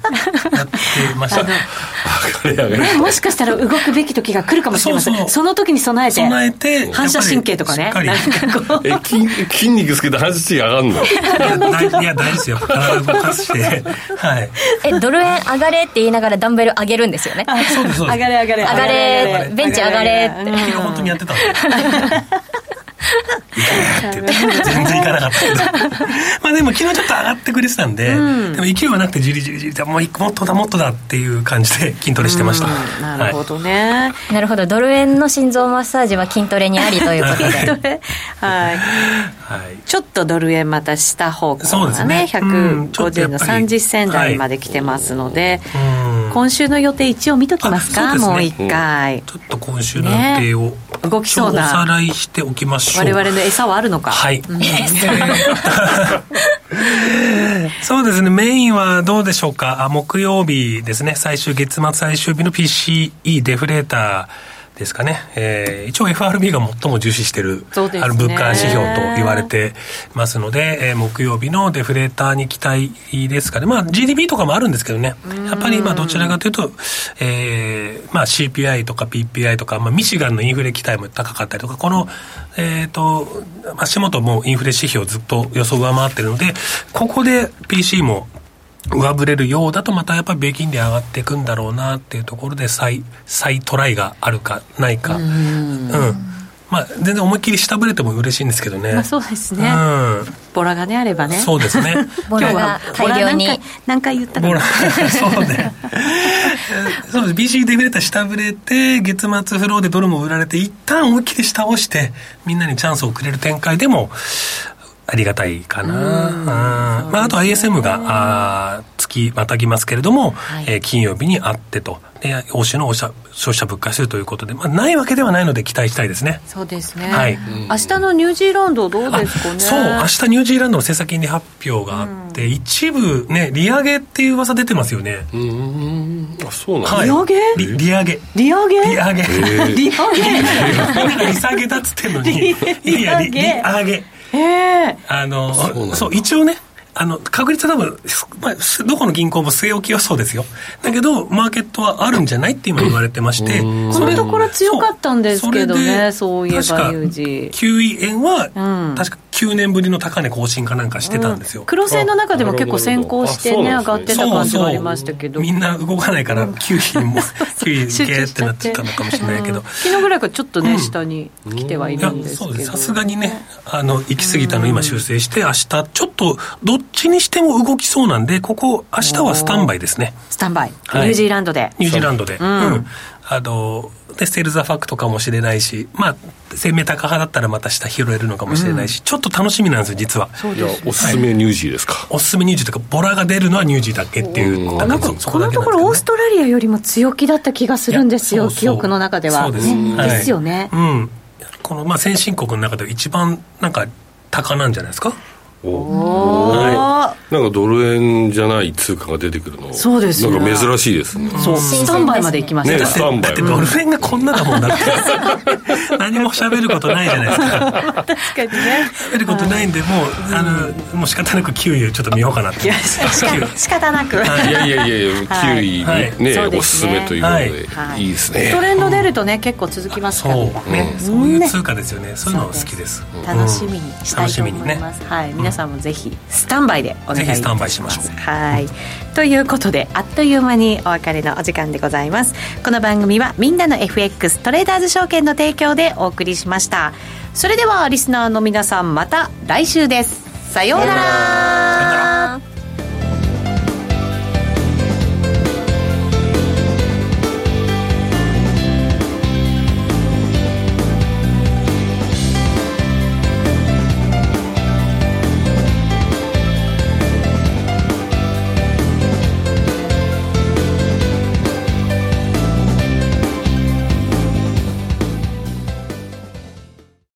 [SPEAKER 1] ってました。
[SPEAKER 3] 上がれ上がれ
[SPEAKER 2] もしかしたら動くべき時が来るかもしれません
[SPEAKER 1] そうそう。
[SPEAKER 2] その時に備えて。
[SPEAKER 1] 備えて
[SPEAKER 2] 反射神経とかね。
[SPEAKER 3] え筋筋肉つけて反射神経上がんの？
[SPEAKER 1] いや大いや大事ですよ。体動かしてはい。
[SPEAKER 4] えドル円上がれって言いながらダンベル上げるんですよね。
[SPEAKER 1] そうですそうです。
[SPEAKER 2] 上がれ上がれ。
[SPEAKER 4] 上がれベンチ上がれって。
[SPEAKER 1] 本当にやってたんで全然いかなかったけど。まあでも昨日ちょっと上がってくれてたんで、でも勢いはなくてじりじりじりもう一個もっとだもっとだっていう感じで筋トレしてました、
[SPEAKER 2] うん。なるほどね、
[SPEAKER 4] なるほど。ドル円の心臓マッサージは筋トレにありということで。
[SPEAKER 2] はい
[SPEAKER 1] はい、はい。
[SPEAKER 2] ちょっとドル円また下方向
[SPEAKER 1] そうです
[SPEAKER 2] がね。
[SPEAKER 1] ねうん。ちょっとや
[SPEAKER 2] 150の
[SPEAKER 1] っぱり
[SPEAKER 2] 30銭台まで来てますので、
[SPEAKER 1] うん
[SPEAKER 2] 今週の予定一応見ときますか？
[SPEAKER 1] ね。
[SPEAKER 2] もう一回、
[SPEAKER 1] ちょっと今週の予定を、
[SPEAKER 2] 動きそうな。
[SPEAKER 1] おさらいしておきましょう。
[SPEAKER 2] 我々の餌はあるのか？
[SPEAKER 1] はい。そうですね、メインはどうでしょうか？あ木曜日ですね、最終、月末最終日の PCE デフレーターですかね。えー一応 FRB が最も重視してる、
[SPEAKER 2] そうですね
[SPEAKER 1] あの物価指標と言われてますので、えー木曜日のデフレーターに期待ですかね。まあ GDP とかもあるんですけどね。やっぱり今どちらかというと、えーまあ CPI とか PPI とか、まあミシガンのインフレ期待も高かったりとか、この、えっ、と、足元もインフレ指標ずっと予想上回ってるので、ここで PC も上振れるようだとまたやっぱり米金利上がっていくんだろうなっていうところで再再トライがあるかないか。うん。まあ全然思いっきり下振れても嬉しいんですけどね、
[SPEAKER 2] まあそうですね、
[SPEAKER 1] うん。
[SPEAKER 2] ボラがねあればね。
[SPEAKER 1] そうですね。
[SPEAKER 4] ボラが大量に
[SPEAKER 2] 何回言ったか。な
[SPEAKER 1] ボラ。そうね。そうです。BC デフレーター下振れて月末フローでドルも売られて一旦思いっきり下押してみんなにチャンスをくれる展開でもありがたいかな。うんまあ、あと ISM が、あー月またぎますけれども、
[SPEAKER 2] はい
[SPEAKER 1] えー金曜日にあってと。で、欧州の消費者物価指数ということで、まあ、ないわけではないので期待したいですね。
[SPEAKER 2] そうですね、
[SPEAKER 1] はい
[SPEAKER 2] 明日のニュージーランドどうですかね
[SPEAKER 1] そう、明日ニュージーランドの政策金利発表があって、一部ね、利上げっていう噂出てますよね。
[SPEAKER 3] うーんあそうなんだ、
[SPEAKER 1] はい。
[SPEAKER 2] 利上げ？
[SPEAKER 1] 利利上げ。
[SPEAKER 2] 利上げ？
[SPEAKER 1] 利上げ。
[SPEAKER 3] ー
[SPEAKER 2] 利上げ
[SPEAKER 1] 利下げだっつってんのに。
[SPEAKER 2] 利
[SPEAKER 1] いや、利
[SPEAKER 2] 上
[SPEAKER 1] げ。
[SPEAKER 2] ええ
[SPEAKER 1] あの、
[SPEAKER 3] そう
[SPEAKER 1] 一応ね、あの、確率は多分、まあ、どこの銀行も据え置き予想ですよ。だけど、マーケットはあるんじゃないって今言われてまして、
[SPEAKER 2] このところ強かったんですけどね
[SPEAKER 1] そ
[SPEAKER 2] そういえば
[SPEAKER 1] 確か
[SPEAKER 2] 有事
[SPEAKER 1] 9円は、
[SPEAKER 2] うん。
[SPEAKER 1] 確か9年ぶりの高値更新かなんかしてたんですよ。
[SPEAKER 2] 黒線の中でも結構先行してね
[SPEAKER 3] あ
[SPEAKER 2] 上がってた感じがありましたけど。
[SPEAKER 1] みんな動かないから9位も9位ゲーっ
[SPEAKER 2] して
[SPEAKER 1] なってたのかもしれないけど、
[SPEAKER 2] うん。昨日ぐらいからちょっとね、
[SPEAKER 1] うん
[SPEAKER 2] 下に来てはいるんですけど。
[SPEAKER 1] さすがにねあの行き過ぎたの今修正して明日ちょっとどっちにしても動きそうなんでここ明日はスタンバイですね。
[SPEAKER 2] スタンバイ、
[SPEAKER 1] はい。
[SPEAKER 2] ニュージーランドで。
[SPEAKER 1] ニュージーランドで、
[SPEAKER 2] ん。
[SPEAKER 1] うん。あのでステルザファクトかもしれないしまあ生命高派だったらまた下拾えるのかもしれないし、ちょっと楽しみなんですよ実は。
[SPEAKER 3] じゃあおすすめニュージーですか、
[SPEAKER 1] おすすめニュージーというかボラが出るのはニュージーだけっていう
[SPEAKER 3] うん。
[SPEAKER 1] なんですけどね
[SPEAKER 2] ところオーストラリアよりも強気だった気がするんですよ
[SPEAKER 1] いやそうそう。
[SPEAKER 2] 記憶の中では。
[SPEAKER 1] そうです,、
[SPEAKER 2] ね。
[SPEAKER 1] はい。
[SPEAKER 2] ですよね、
[SPEAKER 1] うん。このまあ先進国の中で一番なんか高なんじゃないですか？
[SPEAKER 3] お
[SPEAKER 2] おー。
[SPEAKER 3] なんかドル円じゃない通貨が出てくるの。
[SPEAKER 2] そうですよ。
[SPEAKER 3] なんか珍しいですね、
[SPEAKER 2] そう。スタンバイまで行きました、
[SPEAKER 3] ねスタンバイ。
[SPEAKER 1] だってドル円がこんなだもんだって。何も喋ることないじゃないですか。
[SPEAKER 2] 確かにね。
[SPEAKER 1] 喋ることないんでもうあのもう仕方なく9位をちょっと見ようかなって。
[SPEAKER 2] いやしか仕方なく、
[SPEAKER 3] い。やいやいやいや9位
[SPEAKER 1] はい。
[SPEAKER 3] ね、
[SPEAKER 2] そうですね。
[SPEAKER 3] おすすめということで、
[SPEAKER 2] はい。
[SPEAKER 3] い、いですね。
[SPEAKER 2] トレンド出るとね結構続きますから
[SPEAKER 1] そう。ね、そういう通貨ですよね。そういうの好きです。
[SPEAKER 2] 楽しみにしたい
[SPEAKER 1] 楽し
[SPEAKER 2] と思
[SPEAKER 1] みにね。
[SPEAKER 2] います、はい、皆さんもぜひスタンバイでお願いいたします。
[SPEAKER 1] ぜひスタンバイしましょう。
[SPEAKER 2] はい。ということであっという間にお別れのお時間でございます。この番組はみんなの FX トレーダーズ証券の提供でお送りしました。それではリスナーの皆さんまた来週です。さようなら